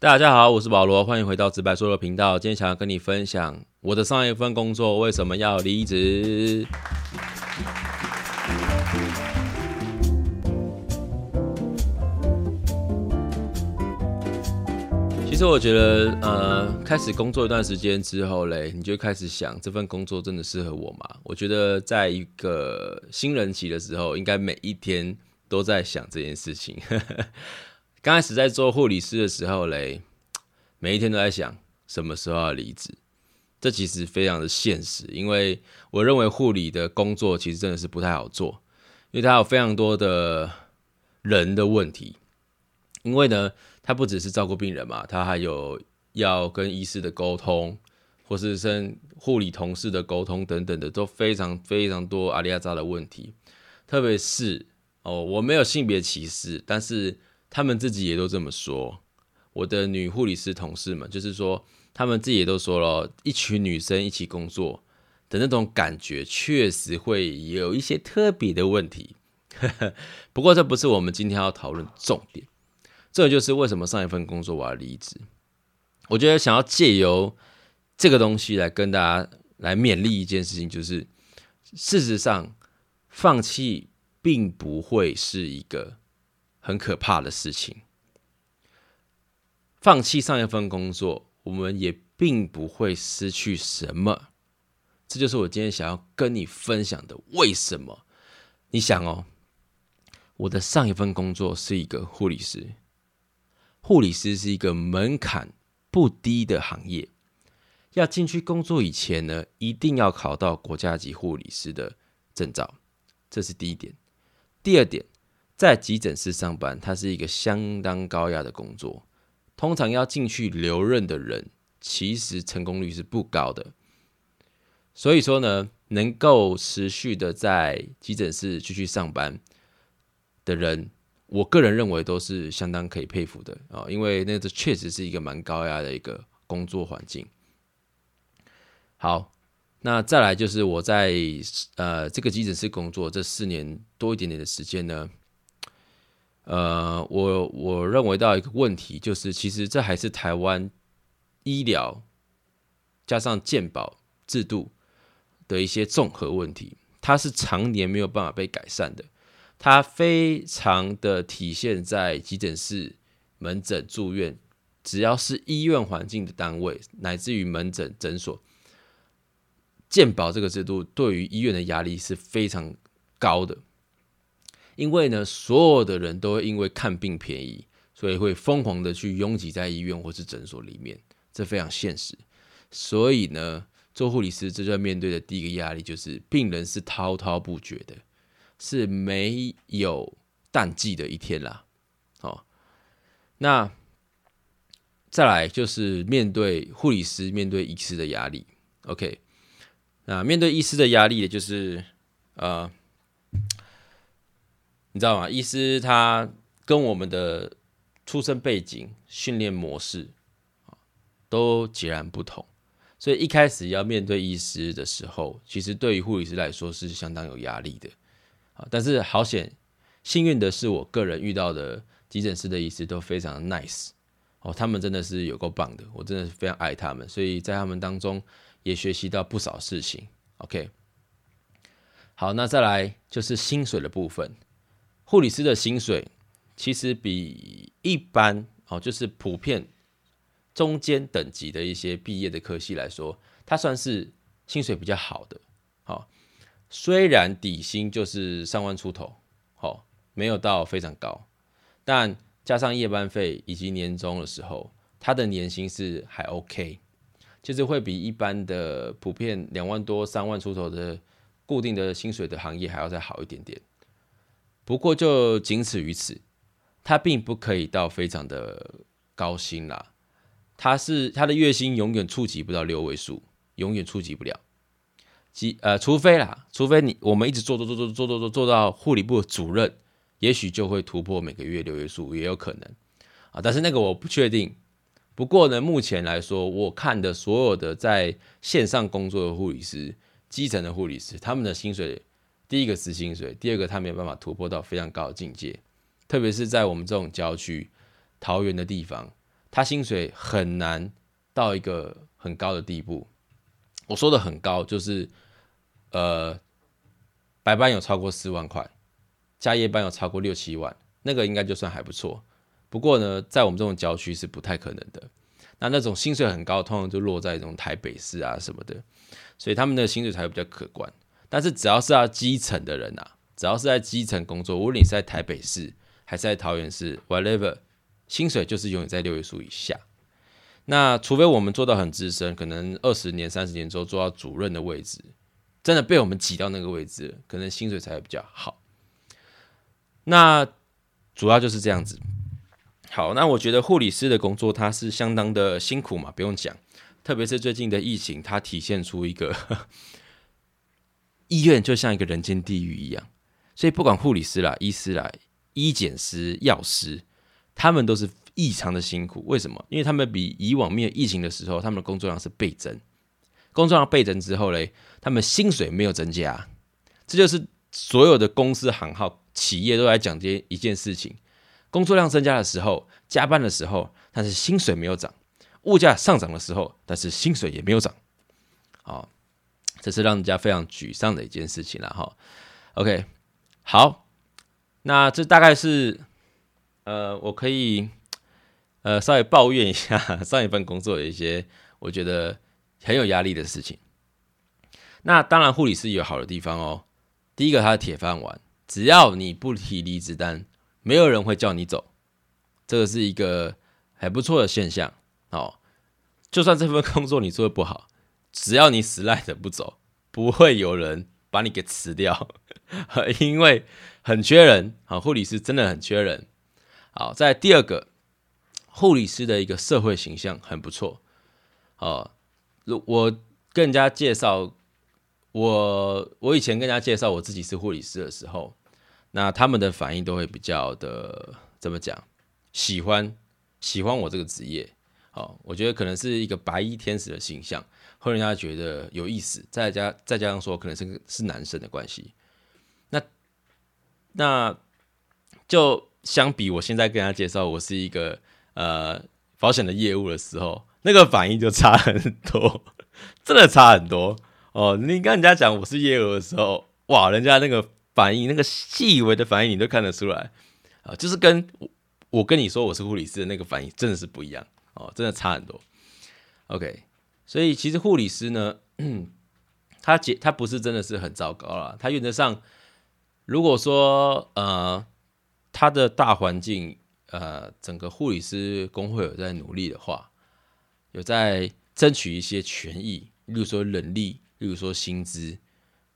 大家好，我是保罗，欢迎回到直白说的频道。今天想要跟你分享我的上一份工作为什么要离职。其实我觉得，呃，开始工作一段时间之后嘞，你就开始想这份工作真的适合我吗？我觉得，在一个新人期的时候，应该每一天都在想这件事情。刚开始在做护理师的时候嘞，每一天都在想什么时候要离职。这其实非常的现实，因为我认为护理的工作其实真的是不太好做，因为它有非常多的人的问题。因为呢，它不只是照顾病人嘛，它还有要跟医师的沟通，或是跟护理同事的沟通等等的，都非常非常多阿里亚扎的问题。特别是哦，我没有性别歧视，但是。他们自己也都这么说，我的女护理师同事们，就是说，他们自己也都说了，一群女生一起工作的那种感觉，确实会有一些特别的问题。不过，这不是我们今天要讨论重点。这就是为什么上一份工作我要离职。我觉得想要借由这个东西来跟大家来勉励一件事情，就是事实上，放弃并不会是一个。很可怕的事情。放弃上一份工作，我们也并不会失去什么。这就是我今天想要跟你分享的。为什么？你想哦，我的上一份工作是一个护理师，护理师是一个门槛不低的行业。要进去工作以前呢，一定要考到国家级护理师的证照，这是第一点。第二点。在急诊室上班，它是一个相当高压的工作。通常要进去留任的人，其实成功率是不高的。所以说呢，能够持续的在急诊室继续上班的人，我个人认为都是相当可以佩服的啊，因为那这确实是一个蛮高压的一个工作环境。好，那再来就是我在呃这个急诊室工作这四年多一点点的时间呢。呃，我我认为到一个问题，就是其实这还是台湾医疗加上健保制度的一些综合问题，它是常年没有办法被改善的。它非常的体现在急诊室、门诊、住院，只要是医院环境的单位，乃至于门诊诊所，健保这个制度对于医院的压力是非常高的。因为呢，所有的人都会因为看病便宜，所以会疯狂的去拥挤在医院或是诊所里面，这非常现实。所以呢，做护理师这就要面对的第一个压力就是病人是滔滔不绝的，是没有淡季的一天啦。好，那再来就是面对护理师面对医师的压力。OK，那面对医师的压力，就是呃。你知道吗？医师他跟我们的出生背景、训练模式啊，都截然不同。所以一开始要面对医师的时候，其实对于护理师来说是相当有压力的啊。但是好险，幸运的是，我个人遇到的急诊室的医师都非常 nice 哦，他们真的是有够棒的，我真的是非常爱他们。所以在他们当中也学习到不少事情。OK，好，那再来就是薪水的部分。护理师的薪水其实比一般哦，就是普遍中间等级的一些毕业的科系来说，它算是薪水比较好的。好，虽然底薪就是上万出头，好，没有到非常高，但加上夜班费以及年终的时候，他的年薪是还 OK，就是会比一般的普遍两万多、三万出头的固定的薪水的行业还要再好一点点。不过就仅此于此，他并不可以到非常的高薪啦。他是他的月薪永远触及不到六位数，永远触及不了。即呃，除非啦，除非你我们一直做做做做做做做做到护理部主任，也许就会突破每个月六位数，也有可能啊。但是那个我不确定。不过呢，目前来说，我看的所有的在线上工作的护理师，基层的护理师，他们的薪水。第一个是薪水，第二个他没有办法突破到非常高的境界，特别是在我们这种郊区、桃园的地方，他薪水很难到一个很高的地步。我说的很高，就是呃，白班有超过四万块，加夜班有超过六七万，那个应该就算还不错。不过呢，在我们这种郊区是不太可能的。那那种薪水很高，通常就落在这种台北市啊什么的，所以他们的薪水才会比较可观。但是只要是要基层的人啊，只要是在基层工作，无论你是在台北市还是在桃园市，whatever，薪水就是永远在六位数以下。那除非我们做到很资深，可能二十年、三十年之后做到主任的位置，真的被我们挤到那个位置，可能薪水才会比较好。那主要就是这样子。好，那我觉得护理师的工作它是相当的辛苦嘛，不用讲。特别是最近的疫情，它体现出一个医院就像一个人间地狱一样。所以不管护理师啦、医师啦、医检师、药师，他们都是异常的辛苦。为什么？因为他们比以往没有疫情的时候，他们的工作量是倍增。工作量倍增之后嘞，他们薪水没有增加。这就是所有的公司行号企业都在讲这一件事情。工作量增加的时候，加班的时候，但是薪水没有涨；物价上涨的时候，但是薪水也没有涨。好，这是让人家非常沮丧的一件事情了哈。OK，好，那这大概是呃，我可以呃稍微抱怨一下 上一份工作的一些我觉得很有压力的事情。那当然，护理师有好的地方哦。第一个，他的铁饭碗，只要你不提离职单。没有人会叫你走，这个是一个还不错的现象哦。就算这份工作你做的不好，只要你死赖着不走，不会有人把你给辞掉，因为很缺人。好，护理师真的很缺人。好，在第二个，护理师的一个社会形象很不错。哦，我跟人家介绍，我我以前跟人家介绍我自己是护理师的时候。那他们的反应都会比较的怎么讲？喜欢喜欢我这个职业，好，我觉得可能是一个白衣天使的形象，会让人家觉得有意思。再加再加上说，可能是是男生的关系。那那就相比我现在跟他介绍我是一个呃保险的业务的时候，那个反应就差很多，真的差很多哦。你跟人家讲我是业务的时候，哇，人家那个。反应那个细微的反应，你都看得出来啊，就是跟我跟你说我是护理师的那个反应真的是不一样哦，真的差很多。OK，所以其实护理师呢，他结他不是真的是很糟糕啦，他原则上如果说呃他的大环境呃整个护理师工会有在努力的话，有在争取一些权益，例如说人力，例如说薪资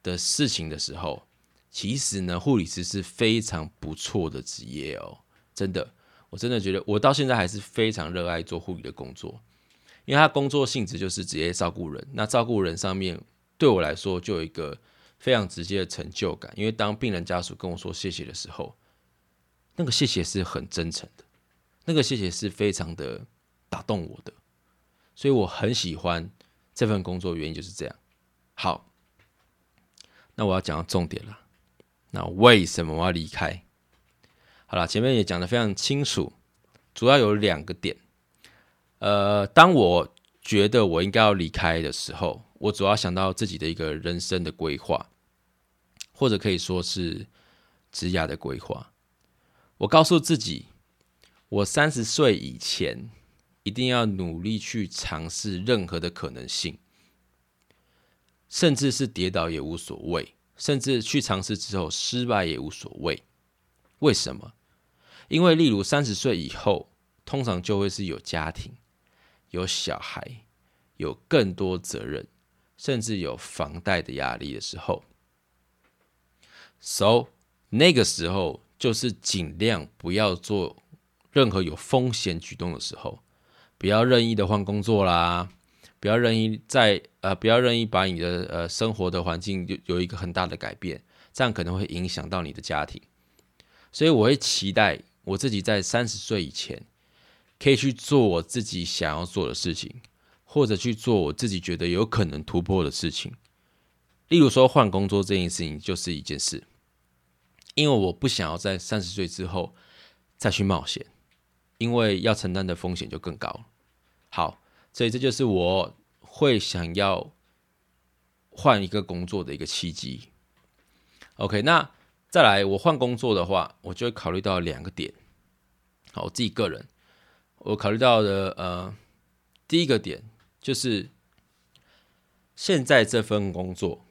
的事情的时候。其实呢，护理师是非常不错的职业哦，真的，我真的觉得我到现在还是非常热爱做护理的工作，因为他工作性质就是直接照顾人。那照顾人上面对我来说就有一个非常直接的成就感，因为当病人家属跟我说谢谢的时候，那个谢谢是很真诚的，那个谢谢是非常的打动我的，所以我很喜欢这份工作，原因就是这样。好，那我要讲到重点了。那为什么我要离开？好了，前面也讲的非常清楚，主要有两个点。呃，当我觉得我应该要离开的时候，我主要想到自己的一个人生的规划，或者可以说是职涯的规划。我告诉自己，我三十岁以前一定要努力去尝试任何的可能性，甚至是跌倒也无所谓。甚至去尝试之后失败也无所谓，为什么？因为例如三十岁以后，通常就会是有家庭、有小孩、有更多责任，甚至有房贷的压力的时候。So 那个时候就是尽量不要做任何有风险举动的时候，不要任意的换工作啦。不要任意在呃，不要任意把你的呃生活的环境有有一个很大的改变，这样可能会影响到你的家庭。所以我会期待我自己在三十岁以前，可以去做我自己想要做的事情，或者去做我自己觉得有可能突破的事情。例如说换工作这件事情就是一件事，因为我不想要在三十岁之后再去冒险，因为要承担的风险就更高。好，所以这就是我会想要换一个工作的一个契机。OK，那再来我换工作的话，我就会考虑到两个点。好，我自己个人，我考虑到的呃，第一个点就是现在这份工作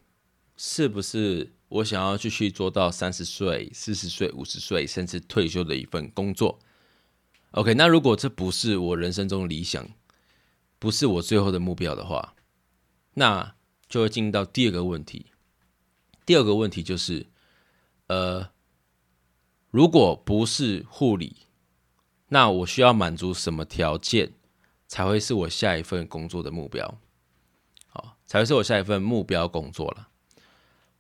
是不是我想要继续做到三十岁、四十岁、五十岁，甚至退休的一份工作？OK，那如果这不是我人生中的理想，不是我最后的目标的话，那就会进入到第二个问题。第二个问题就是，呃，如果不是护理。那我需要满足什么条件才会是我下一份工作的目标？好，才会是我下一份目标工作了。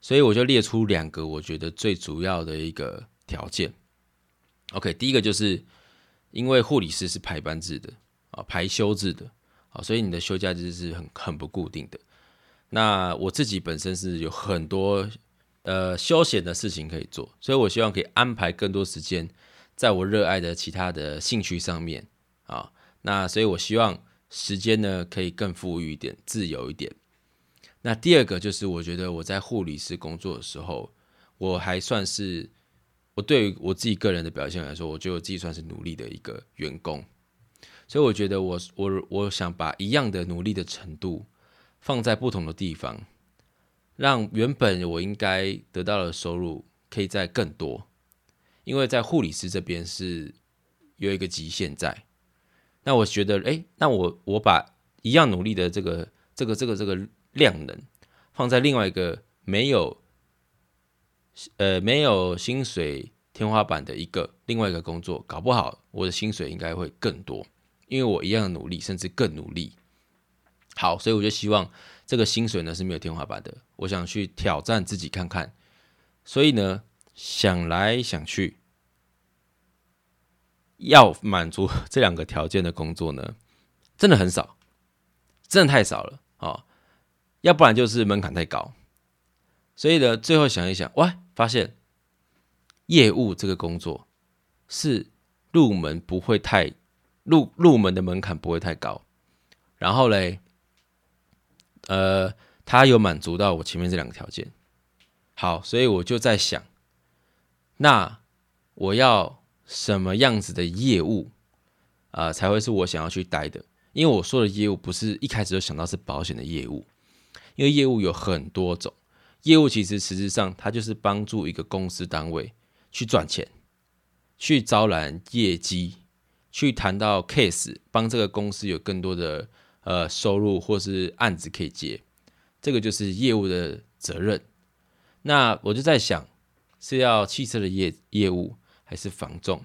所以我就列出两个我觉得最主要的一个条件。OK，第一个就是因为护理师是排班制的啊，排休制的啊，所以你的休假日是很很不固定的。那我自己本身是有很多呃休闲的事情可以做，所以我希望可以安排更多时间。在我热爱的其他的兴趣上面啊，那所以我希望时间呢可以更富裕一点、自由一点。那第二个就是我觉得我在护理师工作的时候，我还算是我对于我自己个人的表现来说，我觉得我自己算是努力的一个员工。所以我觉得我我我想把一样的努力的程度放在不同的地方，让原本我应该得到的收入可以在更多。因为在护理师这边是有一个极限在，那我觉得，哎，那我我把一样努力的这个这个这个这个量能放在另外一个没有呃没有薪水天花板的一个另外一个工作，搞不好我的薪水应该会更多，因为我一样努力，甚至更努力。好，所以我就希望这个薪水呢是没有天花板的，我想去挑战自己看看，所以呢。想来想去，要满足 这两个条件的工作呢，真的很少，真的太少了啊！要不然就是门槛太高。所以呢，最后想一想，哇，发现业务这个工作是入门不会太入入门的门槛不会太高。然后嘞，呃，他有满足到我前面这两个条件。好，所以我就在想。那我要什么样子的业务啊，才会是我想要去待的？因为我说的业务不是一开始就想到是保险的业务，因为业务有很多种，业务其实实质上它就是帮助一个公司单位去赚钱，去招揽业绩，去谈到 case，帮这个公司有更多的呃收入或是案子可以接，这个就是业务的责任。那我就在想。是要汽车的业业务，还是房仲，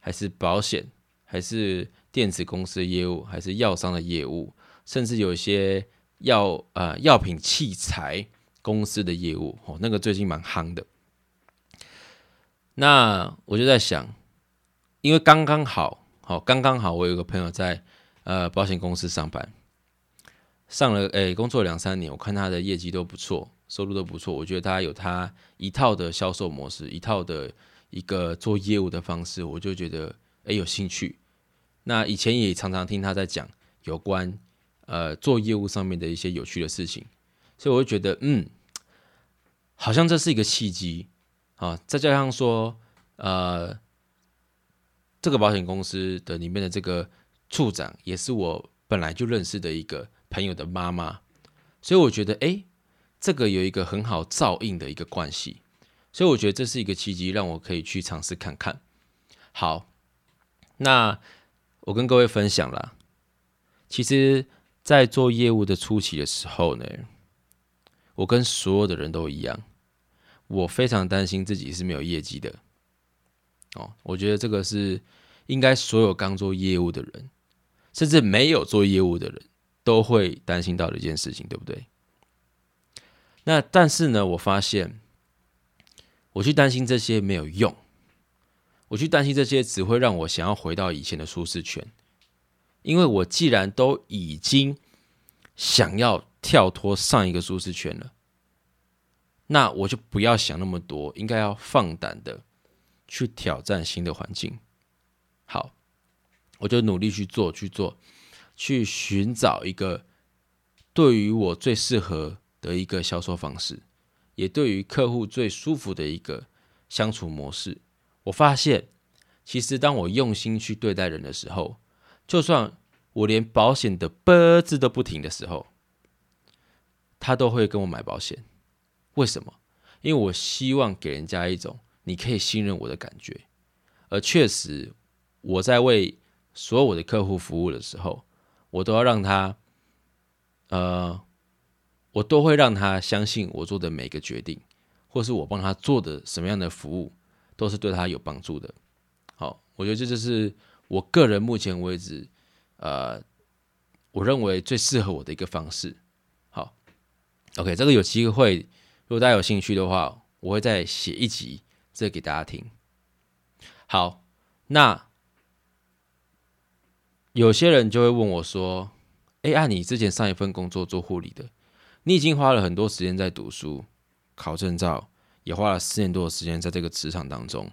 还是保险，还是电子公司的业务，还是药商的业务，甚至有一些药呃药品器材公司的业务哦，那个最近蛮夯的。那我就在想，因为刚刚好，好刚刚好，我有个朋友在呃保险公司上班，上了诶工作两三年，我看他的业绩都不错。收入都不错，我觉得他有他一套的销售模式，一套的一个做业务的方式，我就觉得诶有兴趣。那以前也常常听他在讲有关呃做业务上面的一些有趣的事情，所以我就觉得嗯，好像这是一个契机啊。再加上说呃这个保险公司的里面的这个处长也是我本来就认识的一个朋友的妈妈，所以我觉得诶。这个有一个很好照应的一个关系，所以我觉得这是一个契机，让我可以去尝试看看。好，那我跟各位分享了，其实，在做业务的初期的时候呢，我跟所有的人都一样，我非常担心自己是没有业绩的。哦，我觉得这个是应该所有刚做业务的人，甚至没有做业务的人都会担心到的一件事情，对不对？那但是呢，我发现我去担心这些没有用，我去担心这些只会让我想要回到以前的舒适圈，因为我既然都已经想要跳脱上一个舒适圈了，那我就不要想那么多，应该要放胆的去挑战新的环境。好，我就努力去做，去做，去寻找一个对于我最适合的一个销售方式，也对于客户最舒服的一个相处模式。我发现，其实当我用心去对待人的时候，就算我连保险的“啵”字都不停的时候，他都会跟我买保险。为什么？因为我希望给人家一种你可以信任我的感觉。而确实，我在为所有的客户服务的时候，我都要让他，呃，我都会让他相信我做的每个决定，或是我帮他做的什么样的服务，都是对他有帮助的。好，我觉得这就是我个人目前为止，呃，我认为最适合我的一个方式。好，OK，这个有机会，如果大家有兴趣的话，我会再写一集，这给大家听。好，那有些人就会问我说：“哎，按你之前上一份工作做护理的，你已经花了很多时间在读书、考证照，也花了四年多的时间在这个职场当中，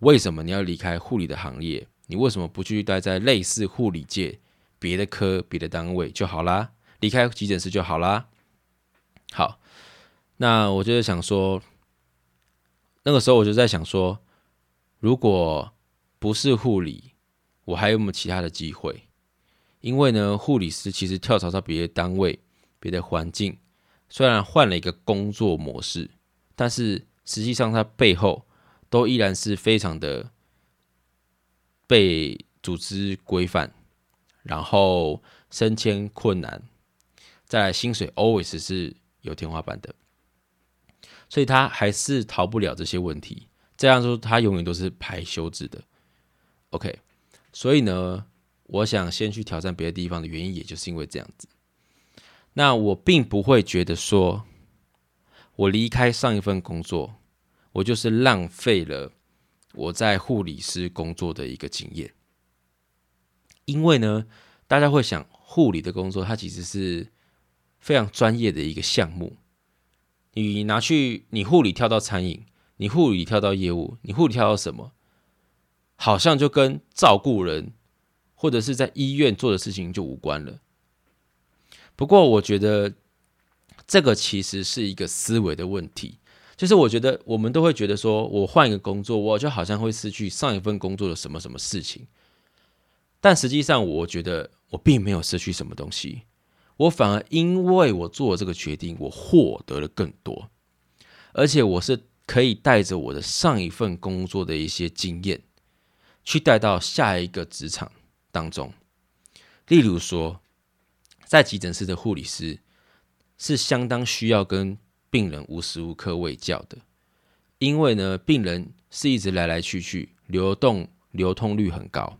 为什么你要离开护理的行业？你为什么不继续待在类似护理界别的科、别的单位就好啦？离开急诊室就好啦？”好，那我就是想说，那个时候我就在想说。如果不是护理，我还有没有其他的机会？因为呢，护理师其实跳槽到别的单位、别的环境，虽然换了一个工作模式，但是实际上它背后都依然是非常的被组织规范，然后升迁困难，再来薪水 always 是有天花板的，所以他还是逃不了这些问题。这样说，他永远都是排休制的。OK，所以呢，我想先去挑战别的地方的原因，也就是因为这样子。那我并不会觉得说，我离开上一份工作，我就是浪费了我在护理师工作的一个经验。因为呢，大家会想，护理的工作它其实是非常专业的一个项目。你拿去，你护理跳到餐饮。你护理跳到业务，你护理跳到什么？好像就跟照顾人或者是在医院做的事情就无关了。不过，我觉得这个其实是一个思维的问题。就是我觉得我们都会觉得说，我换一个工作，我就好像会失去上一份工作的什么什么事情。但实际上，我觉得我并没有失去什么东西，我反而因为我做了这个决定，我获得了更多，而且我是。可以带着我的上一份工作的一些经验，去带到下一个职场当中。例如说，在急诊室的护理师是相当需要跟病人无时无刻喂教的，因为呢，病人是一直来来去去，流动流通率很高。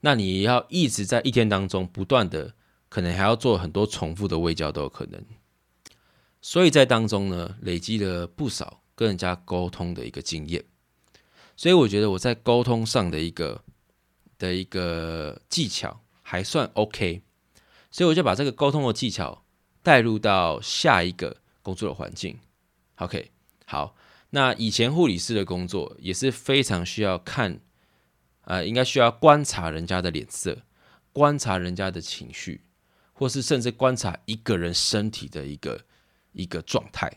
那你要一直在一天当中不断的，可能还要做很多重复的喂教都有可能。所以在当中呢，累积了不少。跟人家沟通的一个经验，所以我觉得我在沟通上的一个的一个技巧还算 OK，所以我就把这个沟通的技巧带入到下一个工作的环境。OK，好，那以前护理师的工作也是非常需要看，呃，应该需要观察人家的脸色，观察人家的情绪，或是甚至观察一个人身体的一个一个状态。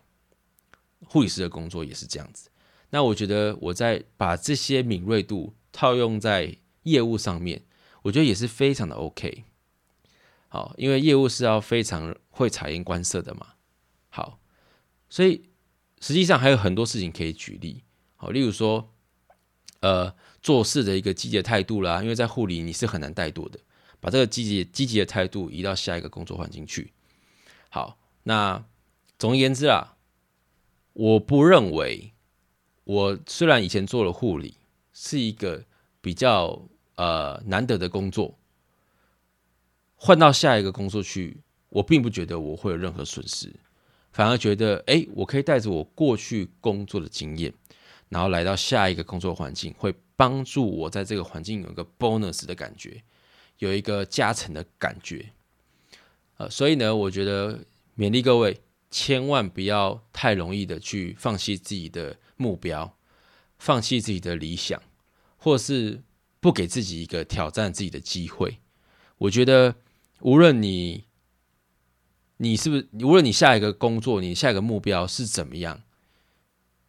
护理师的工作也是这样子，那我觉得我在把这些敏锐度套用在业务上面，我觉得也是非常的 OK。好，因为业务是要非常会察言观色的嘛。好，所以实际上还有很多事情可以举例。好，例如说，呃，做事的一个积极的态度啦，因为在护理你是很难怠惰的，把这个积极积极的态度移到下一个工作环境去。好，那总而言之啊。我不认为，我虽然以前做了护理，是一个比较呃难得的工作，换到下一个工作去，我并不觉得我会有任何损失，反而觉得，哎，我可以带着我过去工作的经验，然后来到下一个工作环境，会帮助我在这个环境有一个 bonus 的感觉，有一个加成的感觉，呃，所以呢，我觉得勉励各位。千万不要太容易的去放弃自己的目标，放弃自己的理想，或是不给自己一个挑战自己的机会。我觉得，无论你你是不是，无论你下一个工作，你下一个目标是怎么样，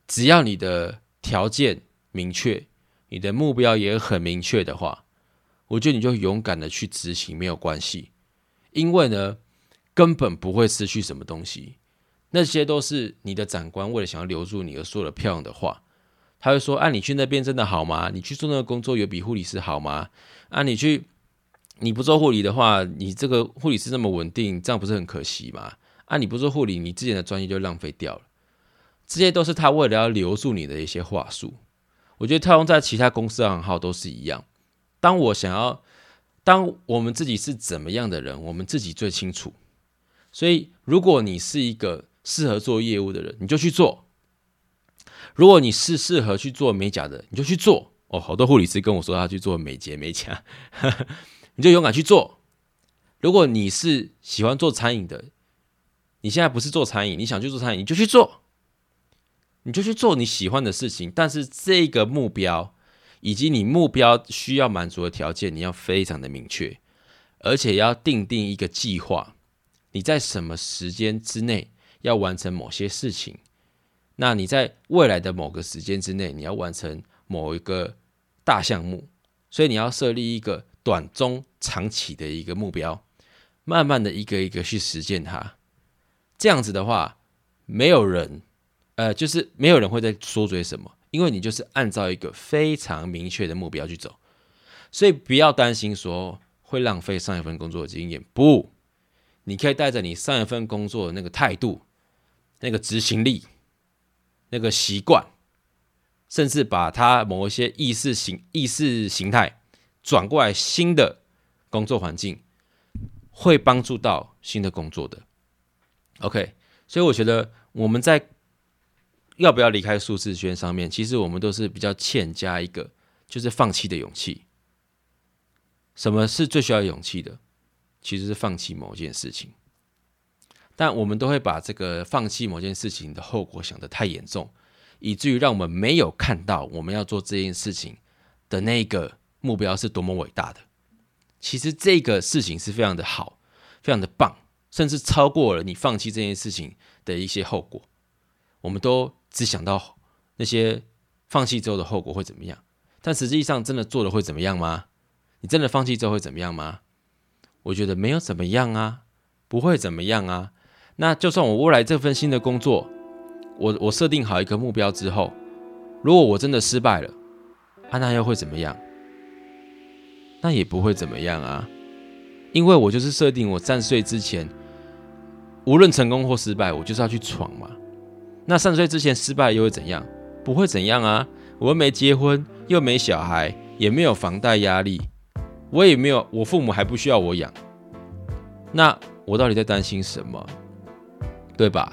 只要你的条件明确，你的目标也很明确的话，我觉得你就勇敢的去执行没有关系，因为呢，根本不会失去什么东西。那些都是你的长官为了想要留住你而说的漂亮的话。他会说：“啊，你去那边真的好吗？你去做那个工作有比护理师好吗？啊，你去你不做护理的话，你这个护理师那么稳定，这样不是很可惜吗？啊，你不做护理，你之前的专业就浪费掉了。这些都是他为了要留住你的一些话术。我觉得套用在其他公司行号都是一样。当我想要，当我们自己是怎么样的人，我们自己最清楚。所以，如果你是一个适合做业务的人，你就去做。”如果你是适合去做美甲的，你就去做哦。好多护理师跟我说他去做美睫美甲，你就勇敢去做。如果你是喜欢做餐饮的，你现在不是做餐饮，你想去做餐饮，你就去做，你就去做你喜欢的事情。但是这个目标以及你目标需要满足的条件，你要非常的明确，而且要定定一个计划，你在什么时间之内要完成某些事情。那你在未来的某个时间之内，你要完成某一个大项目，所以你要设立一个短、中、长期的一个目标，慢慢的一个一个去实现它。这样子的话，没有人，呃，就是没有人会在说嘴什么，因为你就是按照一个非常明确的目标去走，所以不要担心说会浪费上一份工作的经验。不，你可以带着你上一份工作的那个态度、那个执行力。那个习惯，甚至把他某一些意识形意识形态转过来，新的工作环境会帮助到新的工作的。OK，所以我觉得我们在要不要离开数字圈上面，其实我们都是比较欠加一个就是放弃的勇气。什么是最需要勇气的？其实是放弃某件事情。但我们都会把这个放弃某件事情的后果想得太严重，以至于让我们没有看到我们要做这件事情的那个目标是多么伟大的。其实这个事情是非常的好，非常的棒，甚至超过了你放弃这件事情的一些后果。我们都只想到那些放弃之后的后果会怎么样，但实际上真的做的会怎么样吗？你真的放弃之后会怎么样吗？我觉得没有怎么样啊，不会怎么样啊。那就算我未来这份新的工作，我我设定好一个目标之后，如果我真的失败了，啊，那又会怎么样？那也不会怎么样啊，因为我就是设定我三十岁之前，无论成功或失败，我就是要去闯嘛。那三十岁之前失败又会怎样？不会怎样啊，我又没结婚，又没小孩，也没有房贷压力，我也没有，我父母还不需要我养。那我到底在担心什么？对吧？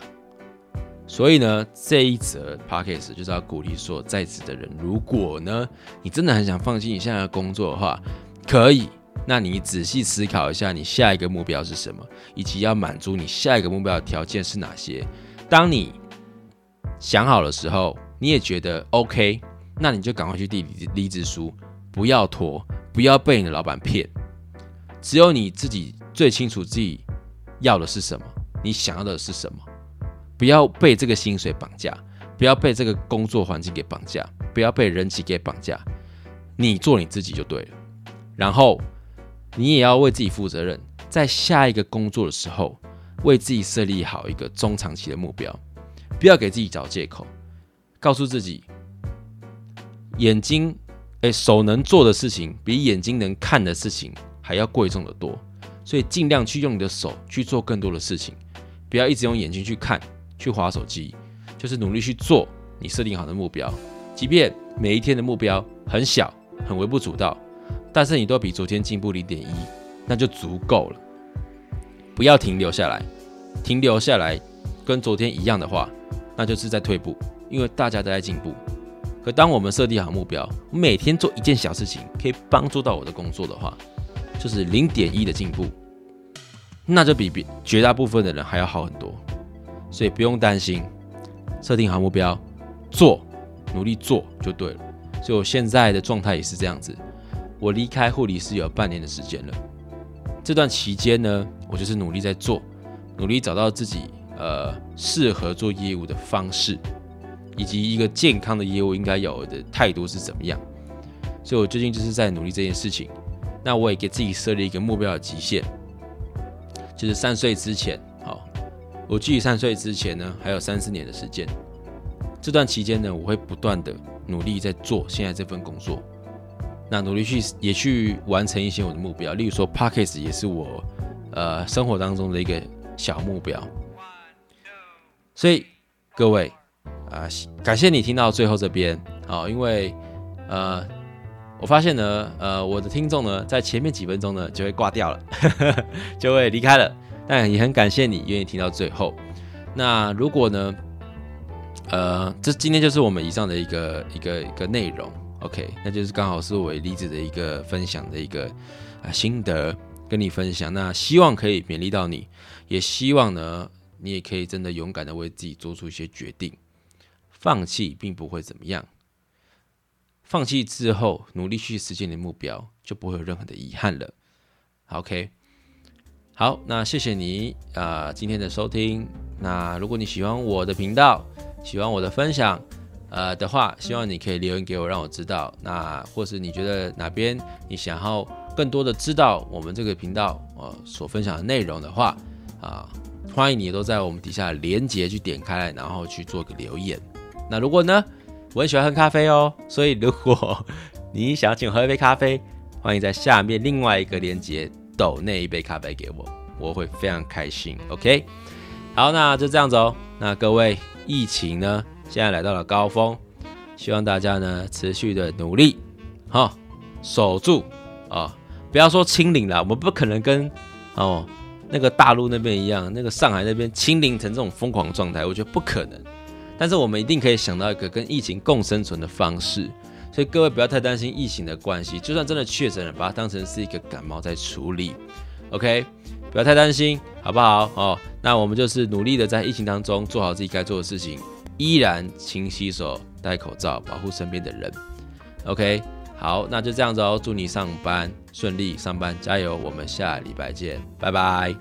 所以呢，这一则 podcast 就是要鼓励说，在职的人，如果呢，你真的很想放弃你现在的工作的话，可以，那你仔细思考一下，你下一个目标是什么，以及要满足你下一个目标的条件是哪些。当你想好的时候，你也觉得 OK，那你就赶快去递离离职书，不要拖，不要被你的老板骗。只有你自己最清楚自己要的是什么。你想要的是什么？不要被这个薪水绑架，不要被这个工作环境给绑架，不要被人情给绑架。你做你自己就对了。然后你也要为自己负责任，在下一个工作的时候，为自己设立好一个中长期的目标，不要给自己找借口，告诉自己，眼睛哎手能做的事情，比眼睛能看的事情还要贵重的多，所以尽量去用你的手去做更多的事情。不要一直用眼睛去看、去划手机，就是努力去做你设定好的目标。即便每一天的目标很小、很微不足道，但是你都比昨天进步零点一，那就足够了。不要停留下来，停留下来跟昨天一样的话，那就是在退步，因为大家都在进步。可当我们设定好目标，每天做一件小事情，可以帮助到我的工作的话，就是零点一的进步。那就比比绝大部分的人还要好很多，所以不用担心，设定好目标，做，努力做就对了。所以我现在的状态也是这样子，我离开护理师有半年的时间了。这段期间呢，我就是努力在做，努力找到自己呃适合做业务的方式，以及一个健康的业务应该有的态度是怎么样。所以我最近就是在努力这件事情。那我也给自己设立一个目标的极限，就是三岁之前，好，我距离三岁之前呢还有三四年的时间。这段期间呢，我会不断的努力在做现在这份工作。那努力去也去完成一些我的目标，例如说 p a c k a g e 也是我呃生活当中的一个小目标。所以各位啊，感谢你听到最后这边好，因为呃我发现呢呃我的听众呢在前面几分钟呢就会挂掉了，就会离开了，但也很感谢你愿意听到最后。那如果呢呃这今天就是我们以上的一个一个一个内容。OK，那就是刚好是我离子的一个分享的一个啊心得，跟你分享。那希望可以勉励到你，也希望呢，你也可以真的勇敢的为自己做出一些决定。放弃并不会怎么样，放弃之后努力去实现你的目标，就不会有任何的遗憾了。OK，好，那谢谢你啊今天的收听。那如果你喜欢我的频道，喜欢我的分享。呃的话，希望你可以留言给我，让我知道。那或是你觉得哪边你想要更多的知道我们这个频道呃所分享的内容的话，啊，欢迎你都在我们底下连接去点开来，然后去做个留言。那如果呢，我很喜欢喝咖啡哦，所以如果你想要请我喝一杯咖啡，欢迎在下面另外一个连接抖那一杯咖啡给我，我会非常开心。OK，好，那就这样子哦。那各位，疫情呢？现在来到了高峰，希望大家呢持续的努力，哈，守住啊！不要说清零了，我们不可能跟哦那个大陆那边一样，那个上海那边清零成这种疯狂状态，我觉得不可能。但是我们一定可以想到一个跟疫情共生存的方式，所以各位不要太担心疫情的关系，就算真的确诊了，把它当成是一个感冒在处理，OK？不要太担心，好不好？哦，那我们就是努力的在疫情当中做好自己该做的事情。依然勤洗手、戴口罩，保护身边的人。OK，好，那就这样子哦。祝你上班顺利，上班加油。我们下礼拜见，拜拜。